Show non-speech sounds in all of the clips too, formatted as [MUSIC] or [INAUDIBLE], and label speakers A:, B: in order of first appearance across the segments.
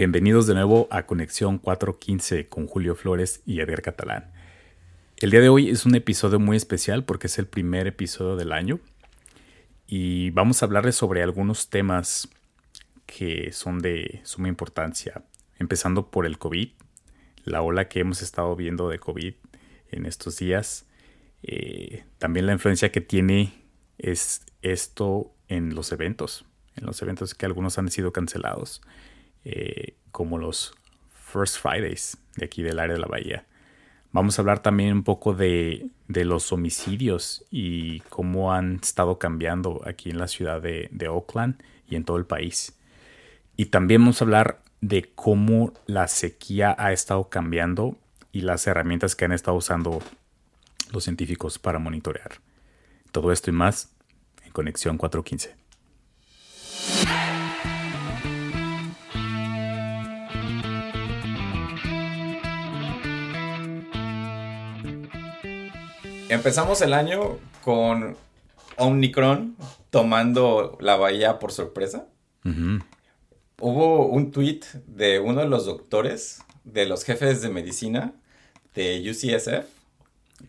A: Bienvenidos de nuevo a Conexión 415 con Julio Flores y Edgar Catalán. El día de hoy es un episodio muy especial porque es el primer episodio del año y vamos a hablarles sobre algunos temas que son de suma importancia, empezando por el COVID, la ola que hemos estado viendo de COVID en estos días, eh, también la influencia que tiene es esto en los eventos, en los eventos que algunos han sido cancelados eh, como los First Fridays de aquí del área de la bahía. Vamos a hablar también un poco de, los homicidios y cómo han estado cambiando aquí en la ciudad de, de, Oakland y en todo el país. Y también vamos a hablar de cómo la sequía ha estado cambiando y las herramientas que han estado usando los científicos para monitorear. Todo esto y más en Conexión 415.
B: Empezamos el año con Omicron tomando la bahía por sorpresa. Hubo un tweet de uno de los doctores, de los jefes de medicina de UCSF,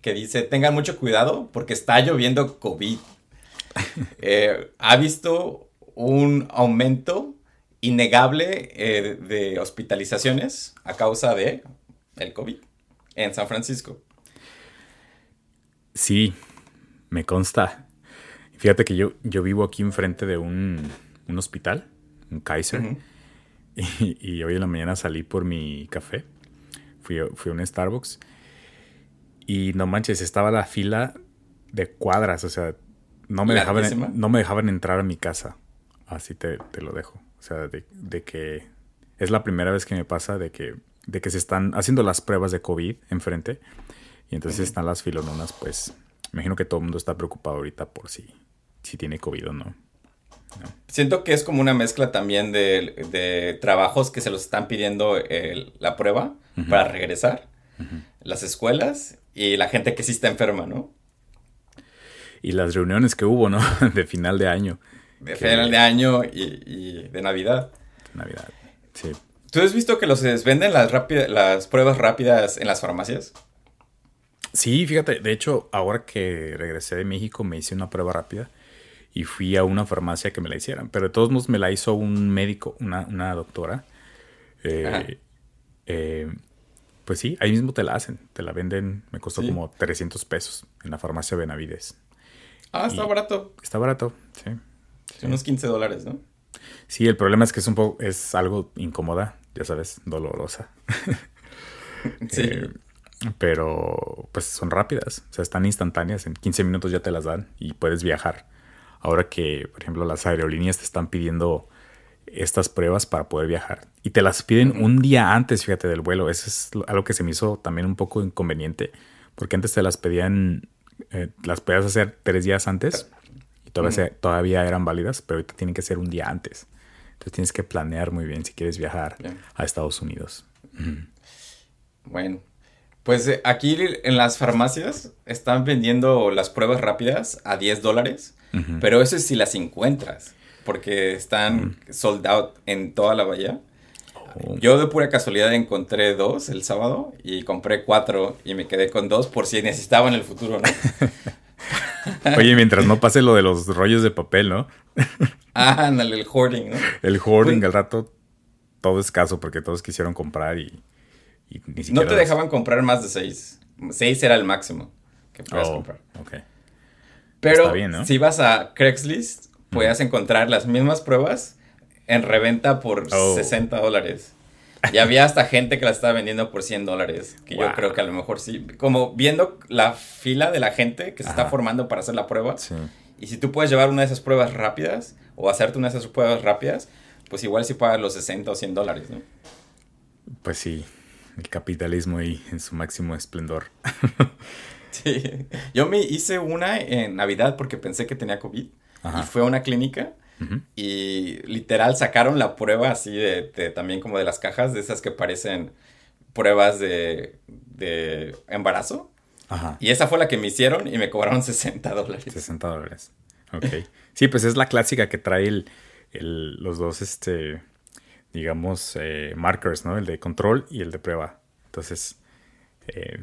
B: que dice, tengan mucho cuidado porque está lloviendo COVID. [LAUGHS] Eh, ha visto un aumento innegable eh, de hospitalizaciones a causa de el COVID en San Francisco.
A: Sí, me consta. Fíjate que yo, yo vivo aquí enfrente de un, hospital, un Kaiser, [LAUGHS] y, hoy en la mañana salí por mi café. Fui, fui a un Starbucks y no manches, estaba la fila de cuadras, o sea, no me, dejaban, no me dejaban entrar a mi casa. Así te, lo dejo. O sea, de, de, que es la primera vez que me pasa de que, de que se están haciendo las pruebas de COVID enfrente y entonces están las filononas, pues imagino que todo el mundo está preocupado ahorita por si, si tiene COVID o no.
B: Siento que es como una mezcla también de, trabajos que se los están pidiendo la prueba para regresar, las escuelas y la gente que sí está enferma, ¿no?
A: Y las reuniones que hubo, ¿no? [LAUGHS] de final de año.
B: De final de año y, de Navidad.
A: Navidad, sí.
B: ¿Tú has visto que los venden las, las pruebas rápidas en las farmacias?
A: Sí, fíjate, de hecho, ahora que regresé de México me hice una prueba rápida y fui a una farmacia que me la hicieran, pero de todos modos me la hizo un médico, una, doctora. Eh, eh, pues sí, ahí mismo te la hacen, te la venden, me costó como 300 pesos en la farmacia Benavides.
B: Ah, está barato.
A: Está barato, sí.
B: Unos 15 dólares, ¿no?
A: Sí, el problema es que es un poco, es algo incómoda, ya sabes, dolorosa. [LAUGHS] sí. [LAUGHS] Eh, pero pues son rápidas, o sea, están instantáneas, en 15 minutos ya te las dan y puedes viajar. Ahora que, por ejemplo, las aerolíneas te están pidiendo estas pruebas para poder viajar y te las piden un día antes, fíjate, del vuelo. Eso es algo que se me hizo también un poco inconveniente, porque antes te las pedían, eh, las podías hacer tres días antes y todavía, todavía eran válidas, pero ahorita tienen que ser un día antes. Entonces tienes que planear muy bien si quieres viajar a Estados Unidos.
B: Bueno, pues eh, aquí en las farmacias están vendiendo las pruebas rápidas a 10 dólares, pero eso es si las encuentras, porque están sold out en toda la bahía. Oh. Yo de pura casualidad encontré dos el sábado y compré cuatro y me quedé con dos por si necesitaba en el futuro, ¿no? [LAUGHS]
A: Oye, mientras no pase lo de los rollos de papel, ¿no? [LAUGHS]
B: ah, el hoarding, ¿no?
A: El hoarding, al rato todo escaso porque todos quisieron comprar y
B: no te dejaban comprar más de seis. Seis era el máximo que podías oh, comprar. Pero si vas a Craigslist, puedes encontrar las mismas pruebas en reventa por 60 dólares. Y había hasta gente que las estaba vendiendo por 100 dólares. Que yo creo que a lo mejor sí. Como viendo la fila de la gente que se está formando para hacer la prueba. Y si tú puedes llevar una de esas pruebas rápidas o hacerte una de esas pruebas rápidas, pues igual sí pagas los 60 o 100 dólares, ¿no?
A: Pues sí el capitalismo ahí en su máximo esplendor. [LAUGHS]
B: sí, yo me hice una en Navidad porque pensé que tenía COVID y fue a una clínica y literal sacaron la prueba así de, también como de las cajas, de esas que parecen pruebas de, de embarazo. Ajá. Y esa fue la que me hicieron y me cobraron [LAUGHS] 60 dólares.
A: 60 dólares. Ok. Sí, pues es la clásica que trae el, los dos, este, digamos, eh, markers, ¿no? El de control y el de prueba. Entonces, eh,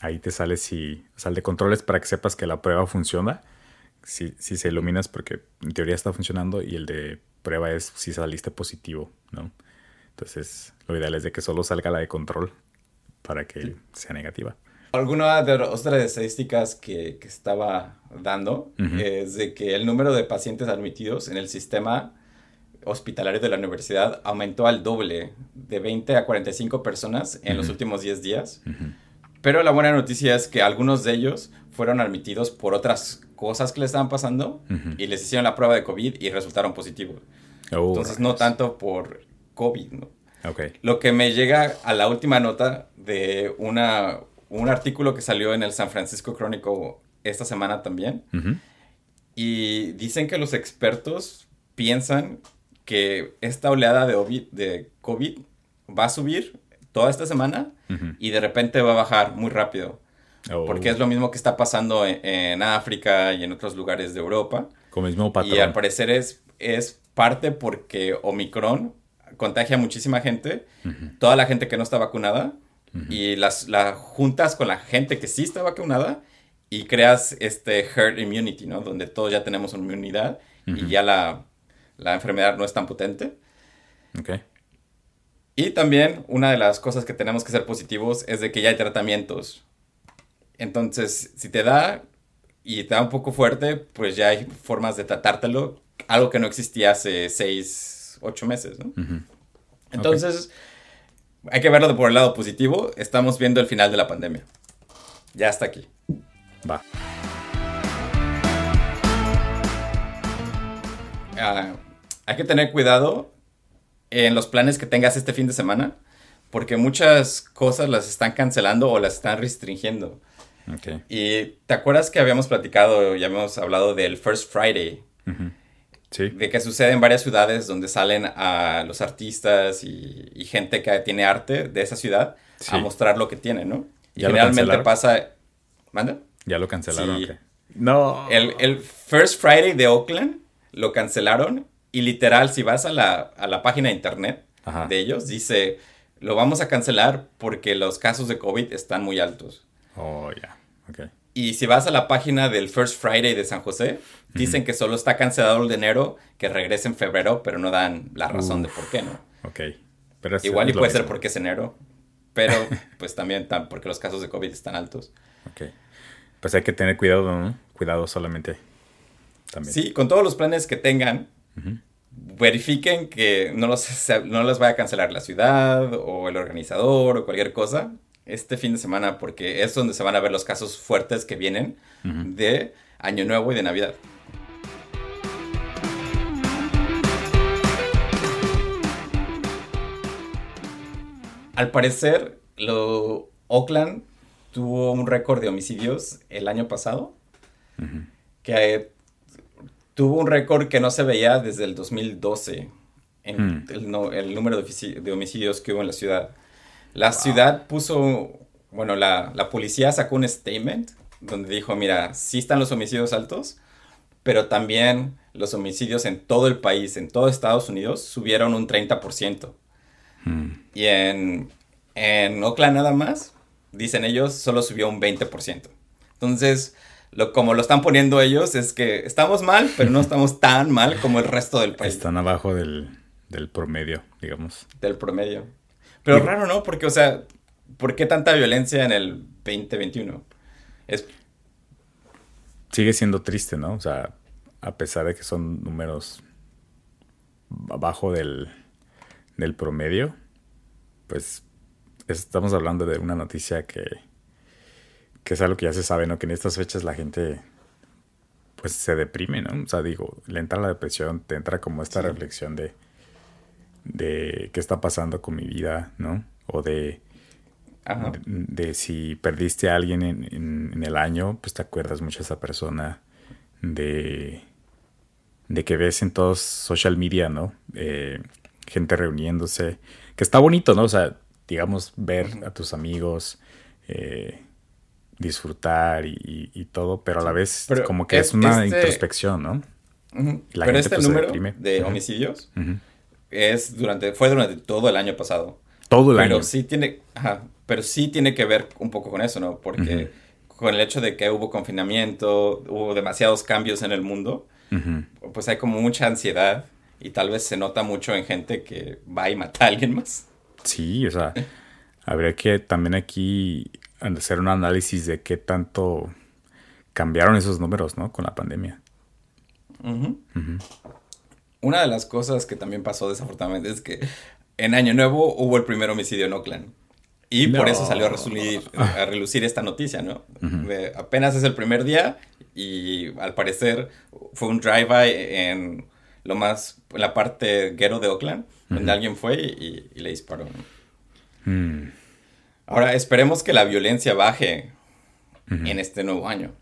A: ahí te sale si, o sea, el de control es para que sepas que la prueba funciona. Si, si se iluminas porque en teoría está funcionando y el de prueba es si saliste positivo, ¿no? Entonces, lo ideal es de que solo salga la de control para que sea negativa.
B: Alguna de las otras estadísticas que, que estaba dando es de que el número de pacientes admitidos en el sistema hospitalario de la universidad aumentó al doble, de 20 a 45 personas en los últimos 10 días. Pero la buena noticia es que algunos de ellos fueron admitidos por otras cosas que les estaban pasando y les hicieron la prueba de COVID y resultaron positivos. Oh, Entonces, no tanto por COVID, ¿no?
A: Okay.
B: Lo que me llega a la última nota de una, un artículo que salió en el San Francisco Crónico esta semana también. Y dicen que los expertos piensan que esta oleada de, de COVID va a subir toda esta semana y de repente va a bajar muy rápido. Oh. Porque es lo mismo que está pasando en, África y en otros lugares de Europa.
A: Como mismo patrón.
B: Y al parecer es, es parte porque Omicron contagia a muchísima gente, toda la gente que no está vacunada, y las, juntas con la gente que sí está vacunada y creas este herd immunity, ¿no? Donde todos ya tenemos una inmunidad y ya la, la, enfermedad no es tan potente.
A: Ok.
B: Y también una de las cosas que tenemos que ser positivos es de que ya hay tratamientos. Entonces, si te da y te da un poco fuerte, pues ya hay formas de tratártelo, algo que no existía hace seis, ocho meses, ¿no? Entonces, hay que verlo por el lado positivo. Estamos viendo el final de la pandemia. Ya está aquí.
A: Va.
B: Ah, hay que tener cuidado en los planes que tengas este fin de semana, porque muchas cosas las están cancelando o las están restringiendo.
A: Okay.
B: Y te acuerdas que habíamos platicado, ya habíamos hablado del First Friday. De que sucede en varias ciudades donde salen a los artistas y, gente que tiene arte de esa ciudad a mostrar lo que tienen, ¿no? Y generalmente pasa... ¿Manda?
A: Ya lo cancelaron.
B: No. El, el, First Friday de Oakland lo cancelaron y literal, si vas a la, a la página de internet de ellos, dice, lo vamos a cancelar porque los casos de COVID están muy altos.
A: Oh, ya. ok.
B: Y si vas a la página del First Friday de San José, dicen que solo está cancelado el de enero, que regrese en febrero, pero no dan la razón de por qué, ¿no?
A: Ok.
B: Pero Igual y puede ser porque es enero, pero [LAUGHS] pues también porque los casos de COVID están altos.
A: Ok. Pues hay que tener cuidado, ¿no? Cuidado solamente. También.
B: Sí, con todos los planes que tengan, verifiquen que no los, no los vaya a cancelar la ciudad o el organizador o cualquier cosa este fin de semana porque es donde se van a ver los casos fuertes que vienen de Año Nuevo y de Navidad. Al parecer, lo, Oakland tuvo un récord de homicidios el año pasado, que tuvo un récord que no se veía desde el 2012 en hmm. el, número de, homicidios que hubo en la ciudad. La ciudad puso, bueno, la, policía sacó un statement donde dijo, mira, sí están los homicidios altos, pero también los homicidios en todo el país, en todo Estados Unidos, subieron un 30%. Hmm. Y en, en Oakland nada más, dicen ellos, solo subió un 20%. Entonces, lo, como lo están poniendo ellos, es que estamos mal, pero no estamos tan mal como el resto del país.
A: Están abajo del, del promedio, digamos.
B: Del promedio. Pero raro, ¿no? Porque, o sea, ¿por qué tanta violencia en el 2021? Es...
A: Sigue siendo triste, ¿no? O sea, a pesar de que son números abajo del, del promedio, pues estamos hablando de una noticia que, que es algo que ya se sabe, ¿no? Que en estas fechas la gente pues se deprime, ¿no? O sea, digo, le entra la depresión, te entra como esta reflexión de de qué está pasando con mi vida, ¿no? O de, de, si perdiste a alguien en, el año, pues te acuerdas mucho de esa persona, de, de que ves en todos social media, ¿no? Eh, gente reuniéndose, que está bonito, ¿no? O sea, digamos, ver a tus amigos, eh, disfrutar y, todo, pero a la vez como que es, una este introspección, ¿no?
B: pero este pues número de homicidios es durante, fue durante todo el año pasado.
A: Todo el año.
B: Pero sí tiene, ajá, pero sí tiene que ver un poco con eso, ¿no? Porque con el hecho de que hubo confinamiento, hubo demasiados cambios en el mundo, pues hay como mucha ansiedad y tal vez se nota mucho en gente que va y mata a alguien más.
A: Sí, o sea, habría que también aquí hacer un análisis de qué tanto cambiaron esos números, ¿no? Con la pandemia.
B: Una de las cosas que también pasó desafortunadamente es que en Año Nuevo hubo el primer homicidio en Oakland. Y por eso salió a, relucir, a relucir esta noticia, ¿no? apenas es el primer día y al parecer fue un drive-by en lo más, la parte ghetto de Oakland, donde alguien fue y, le disparó. Mm. Ahora, esperemos que la violencia baje en este nuevo año.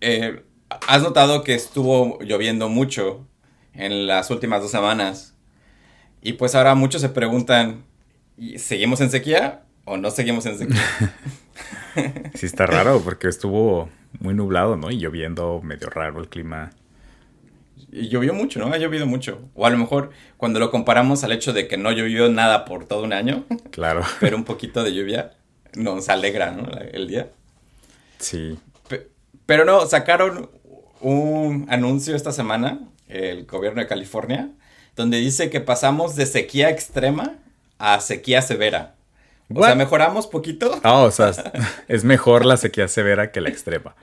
B: Eh, ¿Has notado que estuvo lloviendo mucho en las últimas dos semanas? Y pues ahora muchos se preguntan, ¿seguimos en sequía o no seguimos en sequía? [LAUGHS]
A: sí está raro porque estuvo muy nublado, ¿no? Y lloviendo medio raro el clima.
B: Y llovió mucho, ¿no? Ha llovido mucho. O a lo mejor cuando lo comparamos al hecho de que no llovió nada por todo un año. [LAUGHS]
A: Claro.
B: Pero un poquito de lluvia nos alegra, ¿no? El día.
A: Sí.
B: Pero no, sacaron un anuncio esta semana, el gobierno de California, donde dice que pasamos de sequía extrema a sequía severa. O sea, mejoramos poquito.
A: Ah, o sea, [LAUGHS] es mejor la sequía severa que la extrema.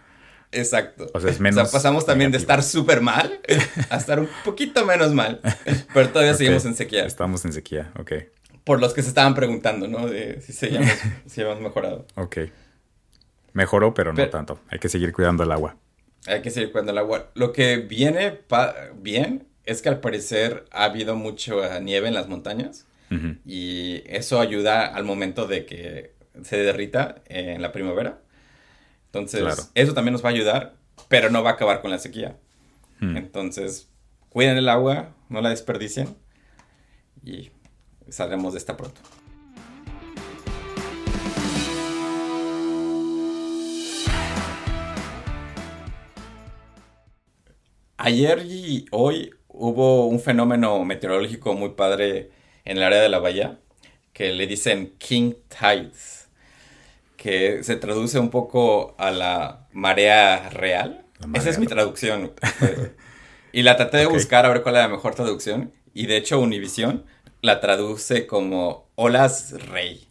B: Exacto.
A: O sea, es menos.
B: O sea, pasamos también de estar súper mal a estar un poquito menos mal. Pero todavía seguimos en sequía.
A: Estamos en sequía, ok.
B: Por los que se estaban preguntando, ¿no? De si, se [LAUGHS] si hemos mejorado.
A: Ok. Mejoró, pero no tanto. Hay que seguir cuidando el agua.
B: Hay que seguir cuidando el agua. Lo que viene bien es que al parecer ha habido mucha nieve en las montañas y eso ayuda al momento de que se derrita en la primavera. Entonces, eso también nos va a ayudar, pero no va a acabar con la sequía. Hmm. Entonces, cuiden el agua, no la desperdicien y saldremos de esta pronto. Ayer y hoy hubo un fenómeno meteorológico muy padre en el área de la bahía que le dicen King Tides, que se traduce un poco a la marea real. Esa es mi traducción. y la traté de buscar a ver cuál es la mejor traducción. Y de hecho Univision la traduce como olas rey.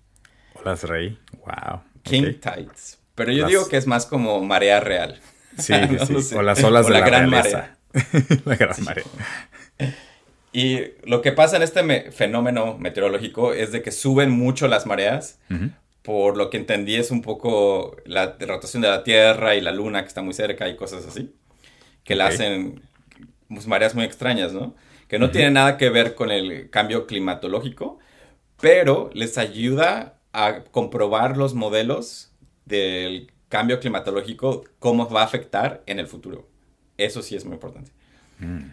A: Olas rey, wow.
B: King Tides. Pero yo digo que es más como marea real.
A: Sí, [LAUGHS] sí. O las olas de la, gran marea. [LAUGHS] la gran marea.
B: Y lo que pasa en este fenómeno meteorológico es de que suben mucho las mareas. Por lo que entendí es un poco la rotación de la Tierra y la Luna que está muy cerca y cosas así. Que la hacen pues, mareas muy extrañas, ¿no? Que no tienen nada que ver con el cambio climatológico, pero les ayuda a comprobar los modelos del cambio climatológico, cómo va a afectar en el futuro. Eso sí es muy importante. Mm,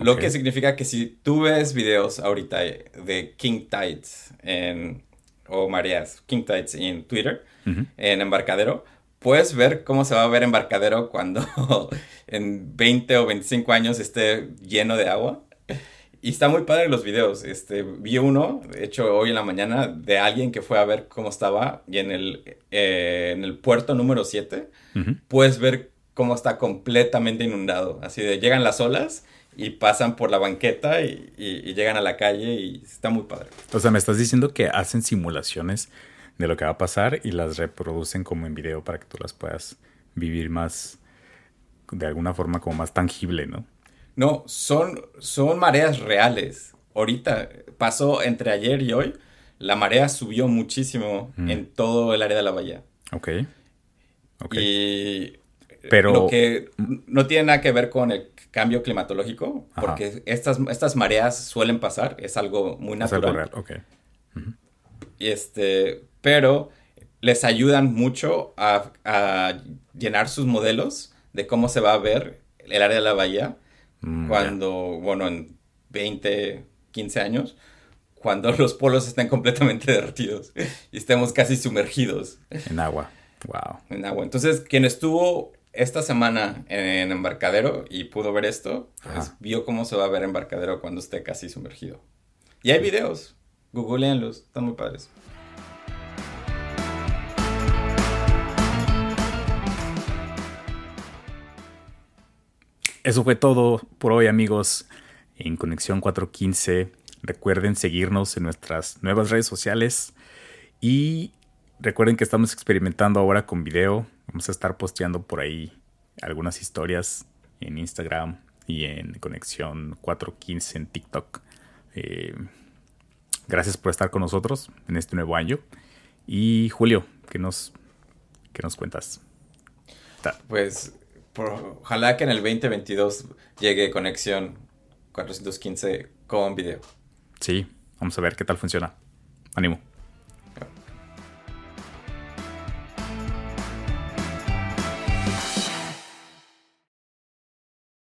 B: Lo que significa que si tú ves videos ahorita de King Tides en, o mareas, King Tides en Twitter, en embarcadero, puedes ver cómo se va a ver embarcadero cuando [LAUGHS] en 20 o 25 años esté lleno de agua. Y está muy padre los videos. Este, vi uno, de hecho, hoy en la mañana, de alguien que fue a ver cómo estaba. Y en el, eh, en el puerto número 7, puedes ver cómo está completamente inundado. Así de llegan las olas y pasan por la banqueta y, llegan a la calle y está muy padre.
A: O sea, me estás diciendo que hacen simulaciones de lo que va a pasar y las reproducen como en video para que tú las puedas vivir más, de alguna forma como más tangible, ¿no?
B: No, son, son mareas reales. Ahorita pasó entre ayer y hoy, la marea subió muchísimo mm. en todo el área de la bahía.
A: Ok.
B: Y pero... Lo que no tiene nada que ver con el cambio climatológico, porque estas, estas mareas suelen pasar, es algo muy natural. Es algo real, ok. y este, pero les ayudan mucho a, llenar sus modelos de cómo se va a ver el área de la bahía mm, cuando, bueno, en 20, 15 años, cuando los polos estén completamente [LAUGHS] derretidos y estemos casi sumergidos.
A: En agua. Wow.
B: En agua. Entonces, quien estuvo esta semana en embarcadero y pudo ver esto, pues, vio cómo se va a ver embarcadero cuando esté casi sumergido. Y hay videos, googleenlos, están muy padres.
A: Eso fue todo por hoy amigos en Conexión 415. Recuerden seguirnos en nuestras nuevas redes sociales y recuerden que estamos experimentando ahora con video. Vamos a estar posteando por ahí algunas historias en Instagram y en Conexión 415 en TikTok. Eh, gracias por estar con nosotros en este nuevo año. Y Julio, ¿qué nos, qué nos cuentas?
B: Pues ojalá que en el 2022 llegue conexión 415 con video.
A: Sí, vamos a ver qué tal funciona. Ánimo.